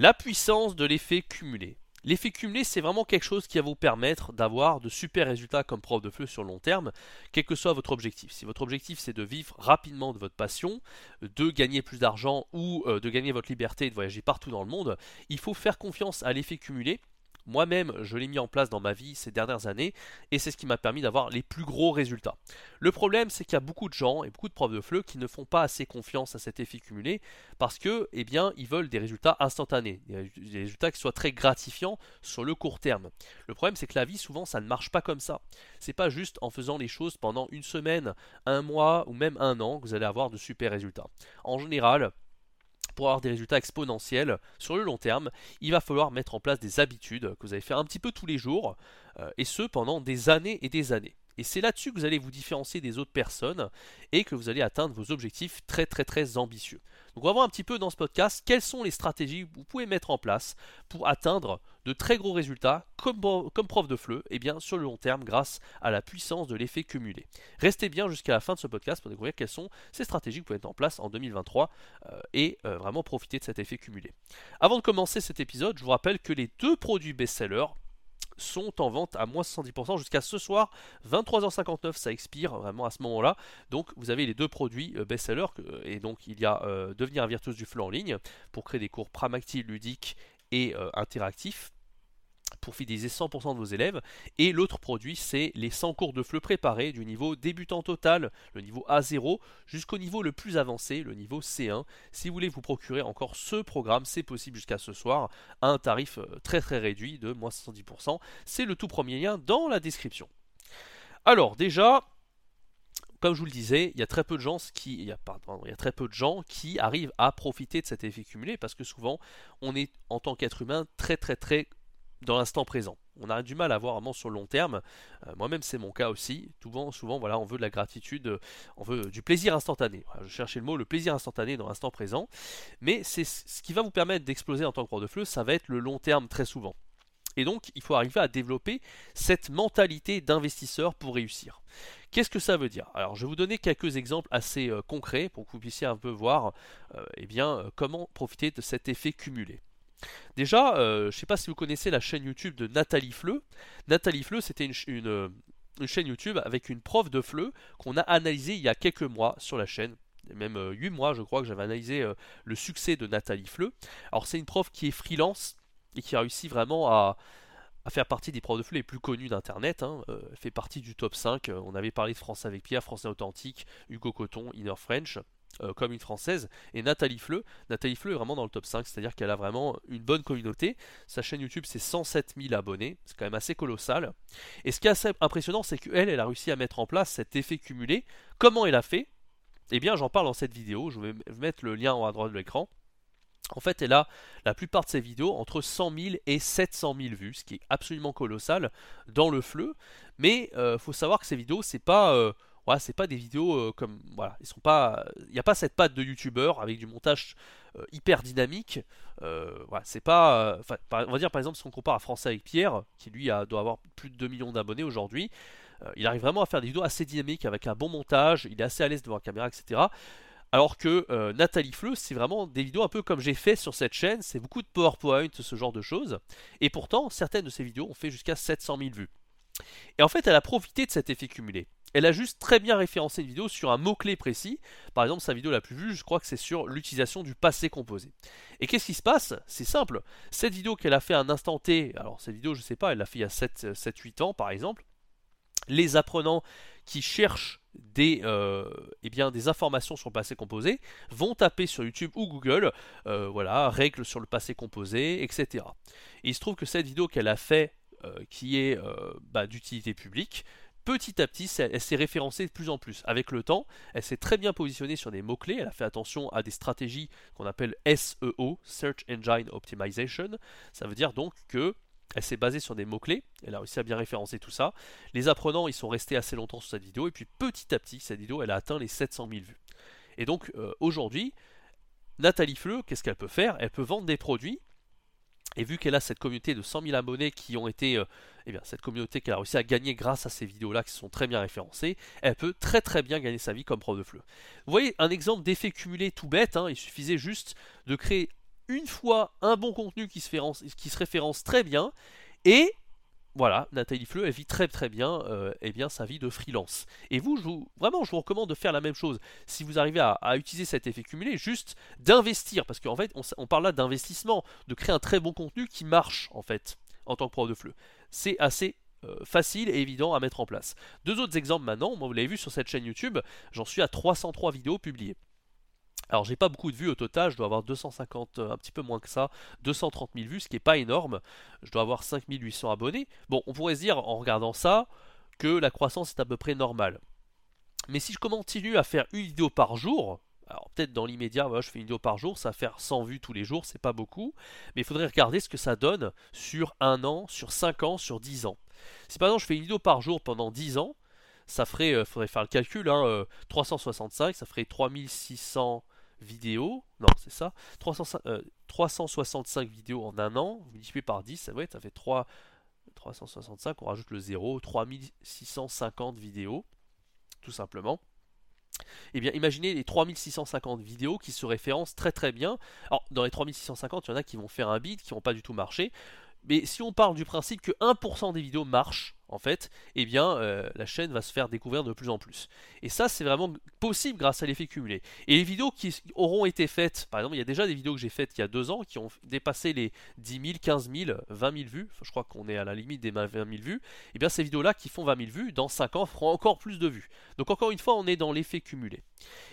La puissance de l'effet cumulé. L'effet cumulé, c'est vraiment quelque chose qui va vous permettre d'avoir de super résultats comme prof de fleu sur long terme, quel que soit votre objectif. Si votre objectif c'est de vivre rapidement de votre passion, de gagner plus d'argent ou euh, de gagner votre liberté et de voyager partout dans le monde, il faut faire confiance à l'effet cumulé moi-même, je l'ai mis en place dans ma vie ces dernières années et c'est ce qui m'a permis d'avoir les plus gros résultats. Le problème, c'est qu'il y a beaucoup de gens et beaucoup de profs de FLE qui ne font pas assez confiance à cet effet cumulé parce que, eh bien, ils veulent des résultats instantanés, des résultats qui soient très gratifiants sur le court terme. Le problème, c'est que la vie, souvent, ça ne marche pas comme ça. C'est pas juste en faisant les choses pendant une semaine, un mois ou même un an que vous allez avoir de super résultats. En général, pour avoir des résultats exponentiels sur le long terme, il va falloir mettre en place des habitudes que vous allez faire un petit peu tous les jours, euh, et ce pendant des années et des années. Et c'est là-dessus que vous allez vous différencier des autres personnes et que vous allez atteindre vos objectifs très très très ambitieux. Donc on va voir un petit peu dans ce podcast quelles sont les stratégies que vous pouvez mettre en place pour atteindre de très gros résultats comme, prof de fleu et eh bien sur le long terme grâce à la puissance de l'effet cumulé. Restez bien jusqu'à la fin de ce podcast pour découvrir quelles sont ces stratégies que vous pouvez mettre en place en 2023 euh, et euh, vraiment profiter de cet effet cumulé. Avant de commencer cet épisode, je vous rappelle que les deux produits best-sellers sont en vente à moins 70% jusqu'à ce soir, 23h59, ça expire vraiment à ce moment-là. Donc vous avez les deux produits euh, best-sellers, et donc il y a Devenir un virtuose du flux en ligne pour créer des cours pramactiles, ludiques et euh, interactifs pour fidéliser 100% de vos élèves. Et l'autre produit, c'est les 100 cours de FLE préparés du niveau débutant total, le niveau A0, jusqu'au niveau le plus avancé, le niveau C1. Si vous voulez vous procurer encore ce programme, c'est possible jusqu'à ce soir à un tarif euh, très très réduit de moins 70%. C'est le tout premier lien dans la description. Alors déjà, comme je vous le disais, il y a très peu de gens qui, arrivent à profiter de cet effet cumulé parce que souvent on est en tant qu'être humain très très très dans l'instant présent. On a du mal à voir vraiment sur le long terme. Euh, moi-même, c'est mon cas aussi. Souvent, souvent, voilà, on veut de la gratitude, on veut du plaisir instantané. je cherchais le mot, le plaisir instantané dans l'instant présent. Mais c'est ce qui va vous permettre d'exploser en tant que prof de fleu, ça va être le long terme très souvent. Et donc, il faut arriver à développer cette mentalité d'investisseur pour réussir. Qu'est-ce que ça veut dire? Alors, je vais vous donner quelques exemples assez euh, concrets pour que vous puissiez un peu voir euh, eh bien, comment profiter de cet effet cumulé. Déjà, euh, je ne sais pas si vous connaissez la chaîne YouTube de Nathalie Fleu. Nathalie Fleu, c'était euh, une, chaîne YouTube avec une prof de Fleu qu'on a analysée il y a quelques mois sur la chaîne. Même 8 euh, mois, je crois que j'avais analysé le succès de Nathalie Fleu. Alors, c'est une prof qui est freelance et qui a réussi vraiment à, faire partie des profs de Fleu les plus connus d'Internet. Hein. elle fait partie du top 5. On avait parlé de France avec Pierre, Français Authentique, Hugo Coton, Inner French. Euh, comme une française, et Nathalie Fleu. Nathalie Fleu est vraiment dans le top 5, c'est-à-dire qu'elle a vraiment une bonne communauté. Sa chaîne YouTube, c'est 107 000 abonnés, c'est quand même assez colossal. Et ce qui est assez impressionnant, c'est qu'elle, elle a réussi à mettre en place cet effet cumulé. Comment elle a fait? Eh bien, j'en parle dans cette vidéo, je vais mettre le lien en haut à droite de l'écran. En fait, elle a la plupart de ses vidéos entre 100 000 et 700 000 vues, ce qui est absolument colossal dans le fleu. Mais euh, faut savoir que ces vidéos, c'est pas euh, pas des vidéos euh, comme voilà, ils sont pas, il n'y a pas cette patte de youtubeur avec du montage euh, hyper dynamique. Voilà, c'est pas, on va dire par exemple si on compare à Français avec Pierre, qui lui doit avoir plus de 2 millions d'abonnés aujourd'hui, il arrive vraiment à faire des vidéos assez dynamiques avec un bon montage, il est assez à l'aise devant la caméra, etc. Alors que Nathalie Fleu, c'est vraiment des vidéos un peu comme j'ai fait sur cette chaîne, c'est beaucoup de PowerPoint, ce genre de choses. Et pourtant, certaines de ces vidéos ont fait jusqu'à 700 000 vues. Et en fait, elle a profité de cet effet cumulé elle a juste très bien référencé une vidéo sur un mot-clé précis. Par exemple, sa vidéo la plus vue, je crois que c'est sur l'utilisation du passé composé. Et qu'est-ce qui se passe? C'est simple. Cette vidéo qu'elle a fait à un instant T, alors cette vidéo, je sais pas, elle l'a fait il y a 7-8 ans par exemple. Les apprenants qui cherchent des, euh, eh bien, des informations sur le passé composé vont taper sur YouTube ou Google, euh, voilà, règles sur le passé composé, etc. Et il se trouve que cette vidéo qu'elle a fait, euh, qui est bah, d'utilité publique, petit à petit, elle s'est référencée de plus en plus. Avec le temps, elle s'est très bien positionnée sur des mots-clés, elle a fait attention à des stratégies qu'on appelle SEO, Search Engine Optimization. Ça veut dire donc que elle s'est basée sur des mots-clés, elle a réussi à bien référencer tout ça. Les apprenants, ils sont restés assez longtemps sur cette vidéo, et puis petit à petit, cette vidéo, elle a atteint les 700 000 vues. Et donc, euh, aujourd'hui, Nathalie Fleu, qu'est-ce qu'elle peut faire? Elle peut vendre des produits et vu qu'elle a cette communauté de 100 000 abonnés qui ont été, euh, eh bien, cette communauté qu'elle a réussi à gagner grâce à ces vidéos-là qui sont très bien référencées, elle peut très très bien gagner sa vie comme prof de fleu. Vous voyez un exemple d'effet cumulé tout bête, hein, il suffisait juste de créer une fois un bon contenu qui se, référence très bien, et voilà, Nathalie Fleu, elle vit très très bien euh, eh bien, sa vie de freelance. Et vous, vraiment, je vous recommande de faire la même chose. Si vous arrivez à, utiliser cet effet cumulé, juste d'investir, parce qu'en fait, on, parle là d'investissement, de créer un très bon contenu qui marche, en fait, en tant que prof de fleu. C'est assez euh, facile et évident à mettre en place. Deux autres exemples maintenant, vous l'avez vu sur cette chaîne YouTube, j'en suis à 303 vidéos publiées. Alors j'ai pas beaucoup de vues au total, je dois avoir 250, euh, un petit peu moins que ça, 230 000 vues, ce qui n'est pas énorme. Je dois avoir 5800 abonnés. Bon, on pourrait se dire en regardant ça que la croissance est à peu près normale. Mais si je continue à faire une vidéo par jour, alors peut-être dans l'immédiat, je fais une vidéo par jour, ça va faire 100 vues tous les jours, c'est pas beaucoup, mais il faudrait regarder ce que ça donne sur un an, sur 5 ans, sur 10 ans. Si par exemple je fais une vidéo par jour pendant 10 ans, ça ferait, euh, faudrait faire le calcul, 365, hein, euh, ça ferait 3600 vidéos, non c'est ça, 365 euh, vidéos en un an, vous multipliez par 10, ça, ça fait 3, 365, on rajoute le 0, 3650 vidéos, tout simplement. Eh bien, imaginez les 3650 vidéos qui se référencent très très bien. Alors, dans les 3650, il y en a qui vont faire un bid, qui vont pas du tout marcher. Mais si on parle du principe que 1% des vidéos marchent, en fait, eh bien, euh, la chaîne va se faire découvrir de plus en plus. Et ça, c'est vraiment possible grâce à l'effet cumulé. Et les vidéos qui auront été faites, par exemple, il y a déjà des vidéos que j'ai faites il y a deux ans qui ont dépassé les 10 000, 15 000, 20 000 vues. je crois qu'on est à la limite des 20 000 vues. Et eh bien, ces vidéos-là qui font 20 000 vues, dans 5 ans, feront encore plus de vues. Donc, encore une fois, on est dans l'effet cumulé.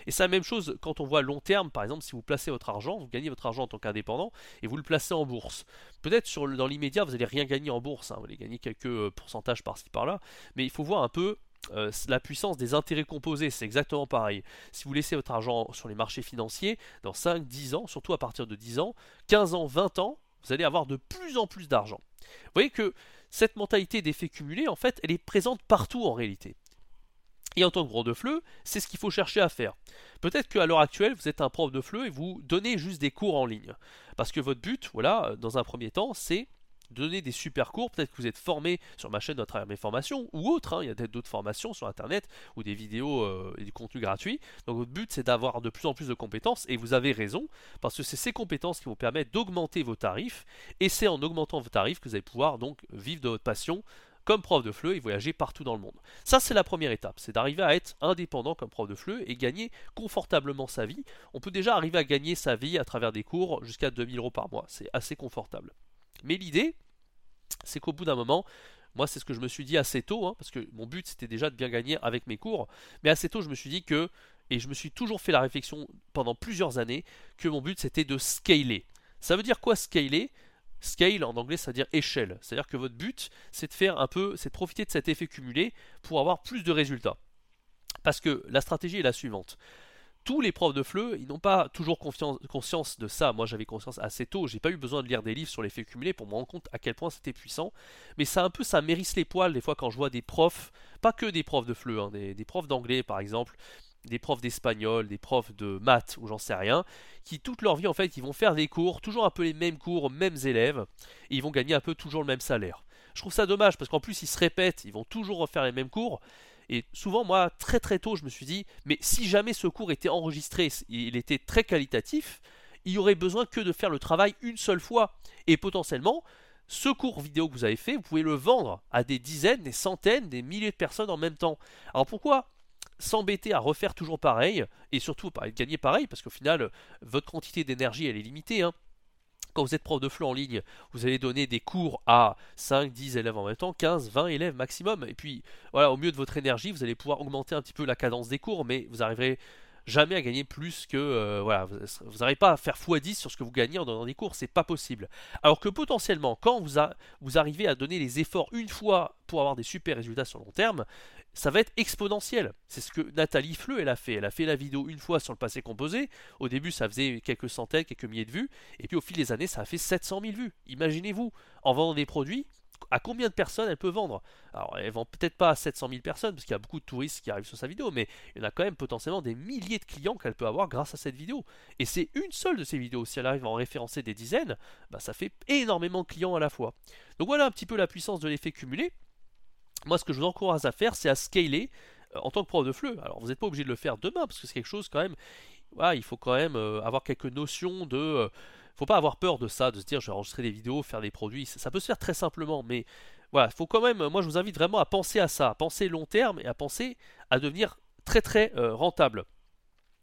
Et c'est la même chose quand on voit long terme, par exemple, si vous placez votre argent, vous gagnez votre argent en tant qu'indépendant et vous le placez en bourse. Peut-être dans l'immédiat, vous n'allez rien gagner en bourse, hein. vous allez gagner quelques euh, pourcentages par-ci par-là, mais il faut voir un peu euh, la puissance des intérêts composés, c'est exactement pareil. Si vous laissez votre argent sur les marchés financiers, dans 5, 10 ans, surtout à partir de 10 ans, 15 ans, 20 ans, vous allez avoir de plus en plus d'argent. Vous voyez que cette mentalité d'effet cumulé, en fait, elle est présente partout en réalité. Et en tant que prof de FLE, c'est ce qu'il faut chercher à faire. Peut-être qu'à l'heure actuelle, vous êtes un prof de FLE et vous donnez juste des cours en ligne. Parce que votre but, voilà, dans un premier temps, c'est donner des super cours. Peut-être que vous êtes formé sur ma chaîne à travers mes formations ou autres. Hein. il y a peut-être d'autres formations sur Internet ou des vidéos euh, et du contenu gratuit. Donc votre but c'est d'avoir de plus en plus de compétences et vous avez raison parce que c'est ces compétences qui vous permettent d'augmenter vos tarifs et c'est en augmentant vos tarifs que vous allez pouvoir donc vivre de votre passion comme prof de FLE et voyager partout dans le monde. Ça, c'est la première étape, c'est d'arriver à être indépendant comme prof de FLE et gagner confortablement sa vie. On peut déjà arriver à gagner sa vie à travers des cours jusqu'à 2000 euros par mois, c'est assez confortable. Mais l'idée, c'est qu'au bout d'un moment, moi c'est ce que je me suis dit assez tôt, hein, parce que mon but c'était déjà de bien gagner avec mes cours, mais assez tôt je me suis dit que, et je me suis toujours fait la réflexion pendant plusieurs années, que mon but c'était de scaler. Ça veut dire quoi scaler? Scale en anglais ça veut dire échelle, c'est-à-dire que votre but c'est de faire un peu, c'est de profiter de cet effet cumulé pour avoir plus de résultats. Parce que la stratégie est la suivante tous les profs de FLE, ils n'ont pas toujours conscience de ça. Moi, j'avais conscience assez tôt. J'ai pas eu besoin de lire des livres sur l'effet cumulé pour me rendre compte à quel point c'était puissant. Mais ça un peu, ça mérisse les poils des fois quand je vois des profs, pas que des profs de FLE, hein, des, profs d'anglais par exemple, des profs d'espagnol, des profs de maths ou j'en sais rien, qui toute leur vie en fait, ils vont faire des cours, toujours un peu les mêmes cours mêmes élèves, et ils vont gagner un peu toujours le même salaire. Je trouve ça dommage parce qu'en plus ils se répètent, ils vont toujours refaire les mêmes cours, et souvent, moi, très très tôt, je me suis dit, mais si jamais ce cours était enregistré, il était très qualitatif, il y aurait besoin que de faire le travail une seule fois. Et potentiellement, ce cours vidéo que vous avez fait, vous pouvez le vendre à des dizaines, des centaines, des milliers de personnes en même temps. Alors pourquoi s'embêter à refaire toujours pareil, et surtout pas gagner pareil, parce qu'au final, votre quantité d'énergie, elle est limitée. Hein quand vous êtes prof de FLE en ligne, vous allez donner des cours à 5, 10 élèves en même temps, 15, 20 élèves maximum. Et puis, voilà, au mieux de votre énergie, vous allez pouvoir augmenter un petit peu la cadence des cours, mais vous arriverez jamais à gagner plus que euh, voilà vous n'arrivez pas à faire x10 sur ce que vous gagnez en donnant des cours c'est pas possible alors que potentiellement quand vous, vous arrivez à donner les efforts une fois pour avoir des super résultats sur le long terme ça va être exponentiel. C'est ce que Nathalie Fleu elle a fait. Elle a fait la vidéo une fois sur le passé composé. Au début, ça faisait quelques centaines, quelques milliers de vues. Et puis au fil des années, ça a fait 700 000 vues. Imaginez-vous, en vendant des produits, à combien de personnes elle peut vendre? Alors, elle vend peut-être pas à 700 000 personnes, parce qu'il y a beaucoup de touristes qui arrivent sur sa vidéo, mais il y en a quand même potentiellement des milliers de clients qu'elle peut avoir grâce à cette vidéo. Et c'est une seule de ces vidéos. Si elle arrive à en référencer des dizaines, bah, ça fait énormément de clients à la fois. Donc voilà un petit peu la puissance de l'effet cumulé. Moi, ce que je vous encourage à faire, c'est à scaler euh, en tant que prof de FLE. Alors, vous n'êtes pas obligé de le faire demain, parce que c'est quelque chose quand même. il faut quand même euh, avoir quelques notions de. Euh, faut pas avoir peur de ça, de se dire je vais enregistrer des vidéos, faire des produits. Ça peut se faire très simplement, mais voilà, faut quand même. Moi, je vous invite vraiment à penser à ça, à penser long terme et à penser à devenir très très euh, rentable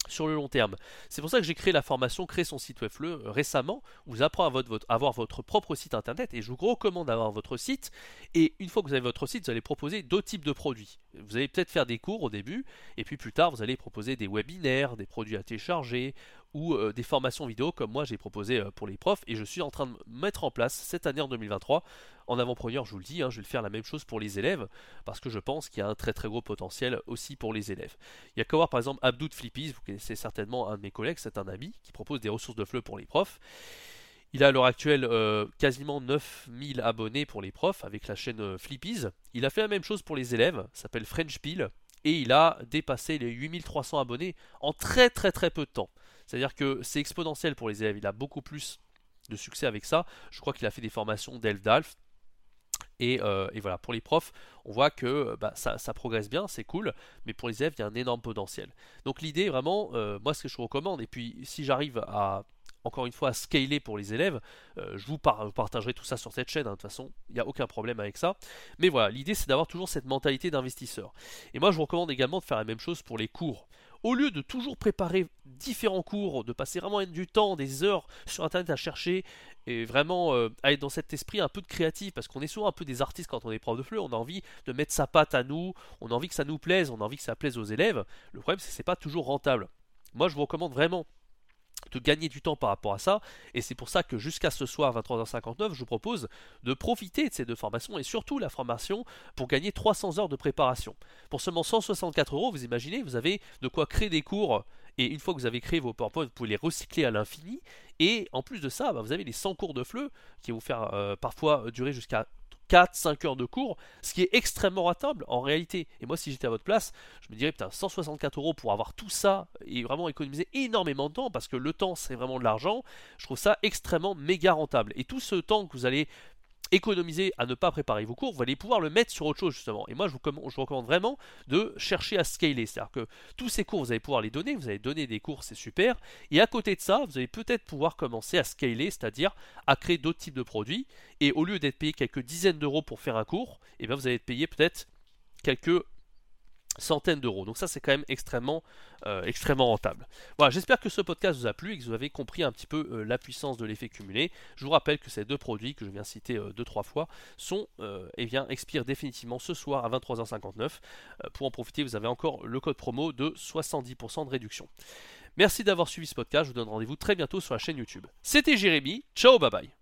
sur le long terme. C'est pour ça que j'ai créé la formation Créer son site web euh, récemment, où vous apprenez à avoir votre propre site internet et je vous recommande d'avoir votre site. Et une fois que vous avez votre site, vous allez proposer d'autres types de produits. Vous allez peut-être faire des cours au début, et puis plus tard, vous allez proposer des webinaires, des produits à télécharger, ou euh, des formations vidéo comme moi j'ai proposé euh, pour les profs et je suis en train de mettre en place cette année en 2023 en avant-première je vous le dis hein, je vais le faire la même chose pour les élèves parce que je pense qu'il y a un très très gros potentiel aussi pour les élèves il y a qu'à voir par exemple Abdou de Flippies vous connaissez certainement un de mes collègues c'est un ami qui propose des ressources de fleu pour les profs il a à l'heure actuelle euh, quasiment 9000 abonnés pour les profs avec la chaîne Flippies. Il a fait la même chose pour les élèves, s'appelle French Peel, et il a dépassé les 8300 abonnés en très très très peu de temps. C'est-à-dire que c'est exponentiel pour les élèves. Il a beaucoup plus de succès avec ça. Je crois qu'il a fait des formations d'ELF euh, Et, voilà, pour les profs, on voit que bah, ça, progresse bien, c'est cool, mais pour les élèves, il y a un énorme potentiel. Donc l'idée, vraiment, euh, moi, ce que je recommande, et puis si j'arrive à, encore une fois, à scaler pour les élèves, euh, je vous, partagerai tout ça sur cette chaîne, hein, de toute façon, il n'y a aucun problème avec ça. Mais voilà, l'idée, c'est d'avoir toujours cette mentalité d'investisseur. Et moi, je vous recommande également de faire la même chose pour les cours au lieu de toujours préparer différents cours, de passer vraiment du temps, des heures sur internet à chercher et vraiment euh, à être dans cet esprit un peu de créatif, parce qu'on est souvent un peu des artistes quand on est prof de fleu, on a envie de mettre sa patte à nous, on a envie que ça nous plaise, on a envie que ça plaise aux élèves. Le problème c'est que c'est pas toujours rentable. Moi je vous recommande vraiment de gagner du temps par rapport à ça. Et c'est pour ça que jusqu'à ce soir, 23h59, je vous propose de profiter de ces deux formations et surtout la formation pour gagner 300 heures de préparation. Pour seulement 164 euros, vous imaginez, vous avez de quoi créer des cours. Et une fois que vous avez créé vos PowerPoint, vous pouvez les recycler à l'infini. Et en plus de ça, bah, vous avez les 100 cours de fleu qui vont vous faire euh, parfois durer jusqu'à 4-5 heures de cours, ce qui est extrêmement rentable en réalité. Et moi, si j'étais à votre place, je me dirais, putain, 164 euros pour avoir tout ça et vraiment économiser énormément de temps, parce que le temps, c'est vraiment de l'argent, je trouve ça extrêmement méga rentable. Et tout ce temps que vous allez économiser à ne pas préparer vos cours, vous allez pouvoir le mettre sur autre chose justement. Et moi, je vous, recommande vraiment de chercher à scaler. C'est-à-dire que tous ces cours, vous allez pouvoir les donner, vous allez donner des cours, c'est super. Et à côté de ça, vous allez peut-être pouvoir commencer à scaler, c'est-à-dire à créer d'autres types de produits. Et au lieu d'être payé quelques dizaines d'euros pour faire un cours, et eh bien vous allez être payé peut-être quelques centaines d'euros. Donc ça c'est quand même extrêmement, euh, extrêmement rentable. Voilà, j'espère que ce podcast vous a plu et que vous avez compris un petit peu euh, la puissance de l'effet cumulé. Je vous rappelle que ces deux produits que je viens citer euh, deux trois fois sont et eh bien expirent définitivement ce soir à 23h59. pour en profiter, vous avez encore le code promo de 70% de réduction. Merci d'avoir suivi ce podcast. Je vous donne rendez-vous très bientôt sur la chaîne YouTube. C'était Jérémy. Ciao, bye bye.